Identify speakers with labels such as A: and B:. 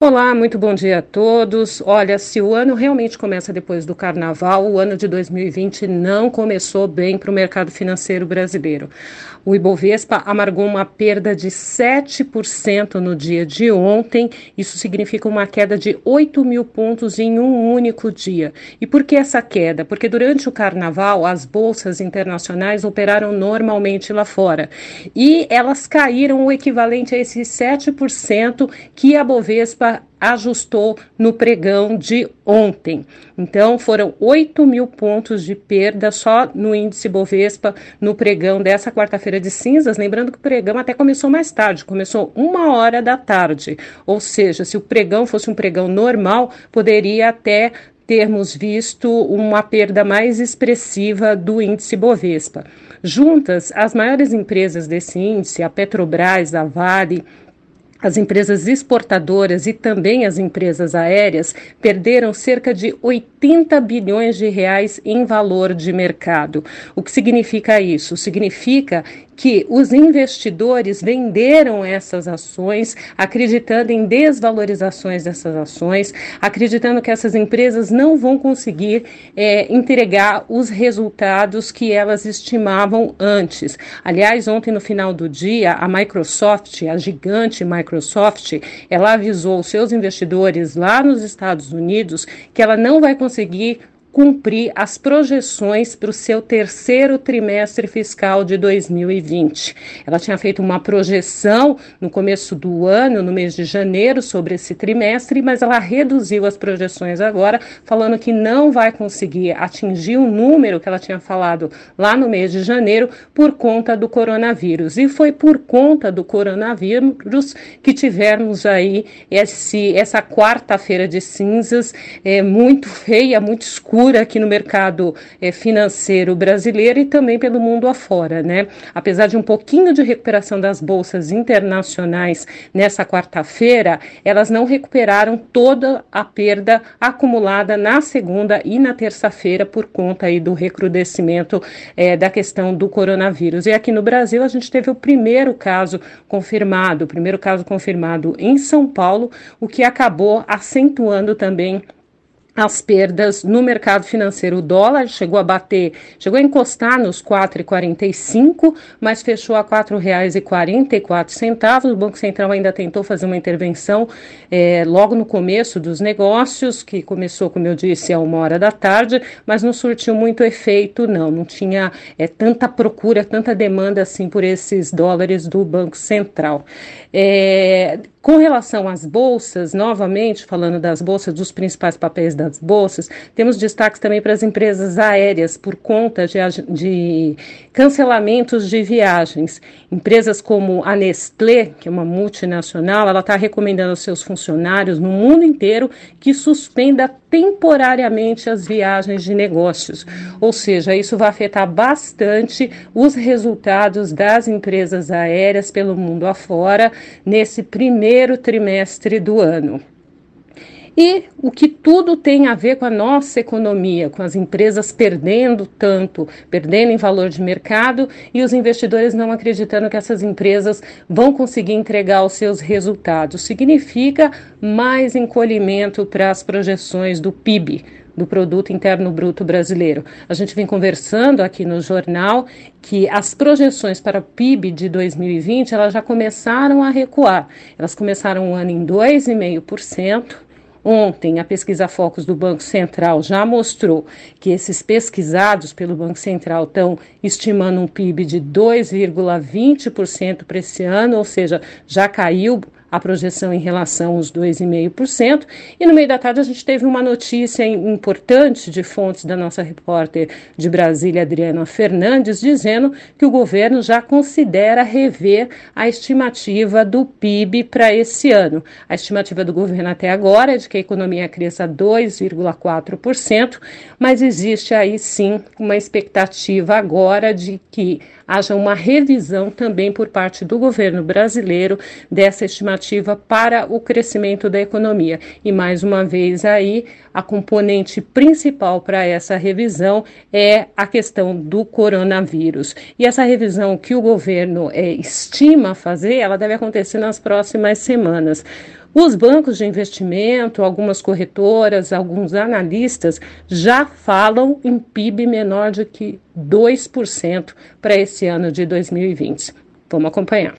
A: Olá, muito bom dia a todos. Olha, se o ano realmente começa depois do carnaval, o ano de 2020 não começou bem para o mercado financeiro brasileiro. O Ibovespa amargou uma perda de 7% no dia de ontem. Isso significa uma queda de 8 mil pontos em um único dia. E por que essa queda? Porque durante o carnaval, as bolsas internacionais operaram normalmente lá fora. E elas caíram o equivalente a esses 7% que a Bovespa ajustou no pregão de ontem. Então, foram 8 mil pontos de perda só no índice Bovespa no pregão dessa quarta-feira de cinzas. Lembrando que o pregão até começou mais tarde, começou uma hora da tarde. Ou seja, se o pregão fosse um pregão normal, poderia até termos visto uma perda mais expressiva do índice Bovespa. Juntas, as maiores empresas desse índice, a Petrobras, a Vale, as empresas exportadoras e também as empresas aéreas perderam cerca de 80 bilhões de reais em valor de mercado. O que significa isso? Significa que os investidores venderam essas ações, acreditando em desvalorizações dessas ações, acreditando que essas empresas não vão conseguir é, entregar os resultados que elas estimavam antes. Aliás, ontem no final do dia, a Microsoft, a gigante Microsoft, ela avisou seus investidores lá nos Estados Unidos que ela não vai conseguir cumprir as projeções para o seu terceiro trimestre fiscal de 2020. Ela tinha feito uma projeção no começo do ano, no mês de janeiro, sobre esse trimestre, mas ela reduziu as projeções agora, falando que não vai conseguir atingir o número que ela tinha falado lá no mês de janeiro por conta do coronavírus. E foi por conta do coronavírus que tivemos aí esse, essa quarta-feira de cinzas é, muito feia, muito escura aqui no mercado é, financeiro brasileiro e também pelo mundo afora, né? Apesar de um pouquinho de recuperação das bolsas internacionais nessa quarta-feira, elas não recuperaram toda a perda acumulada na segunda e na terça-feira por conta aí do recrudescimento é, da questão do coronavírus. E aqui no Brasil a gente teve o primeiro caso confirmado, o primeiro caso confirmado em São Paulo, o que acabou acentuando também as perdas no mercado financeiro. O dólar chegou a bater, chegou a encostar nos 4,45, mas fechou a R$ 4,44. O Banco Central ainda tentou fazer uma intervenção é, logo no começo dos negócios, que começou, como eu disse, a uma hora da tarde, mas não surtiu muito efeito, não. Não tinha é, tanta procura, tanta demanda assim por esses dólares do Banco Central. É, com relação às bolsas, novamente falando das bolsas, dos principais papéis das bolsas, temos destaques também para as empresas aéreas por conta de, de cancelamentos de viagens. Empresas como a Nestlé, que é uma multinacional, ela está recomendando aos seus funcionários no mundo inteiro que suspenda temporariamente as viagens de negócios. Ou seja, isso vai afetar bastante os resultados das empresas aéreas pelo mundo afora nesse primeiro trimestre do ano. E o que tudo tem a ver com a nossa economia, com as empresas perdendo tanto, perdendo em valor de mercado e os investidores não acreditando que essas empresas vão conseguir entregar os seus resultados. Significa mais encolhimento para as projeções do PIB, do Produto Interno Bruto Brasileiro. A gente vem conversando aqui no jornal que as projeções para o PIB de 2020 elas já começaram a recuar. Elas começaram o ano em 2,5%. Ontem, a pesquisa Focus do Banco Central já mostrou que esses pesquisados pelo Banco Central estão estimando um PIB de 2,20% para esse ano, ou seja, já caiu a projeção em relação aos 2,5%. E no meio da tarde a gente teve uma notícia importante de fontes da nossa repórter de Brasília, Adriana Fernandes, dizendo que o governo já considera rever a estimativa do PIB para esse ano. A estimativa do governo até agora é de que a economia cresça 2,4%, mas existe aí sim uma expectativa agora de que haja uma revisão também por parte do governo brasileiro dessa estimativa alternativa para o crescimento da economia. E mais uma vez aí, a componente principal para essa revisão é a questão do coronavírus. E essa revisão que o governo é, estima fazer, ela deve acontecer nas próximas semanas. Os bancos de investimento, algumas corretoras, alguns analistas já falam em PIB menor de que 2% para esse ano de 2020. Vamos acompanhar.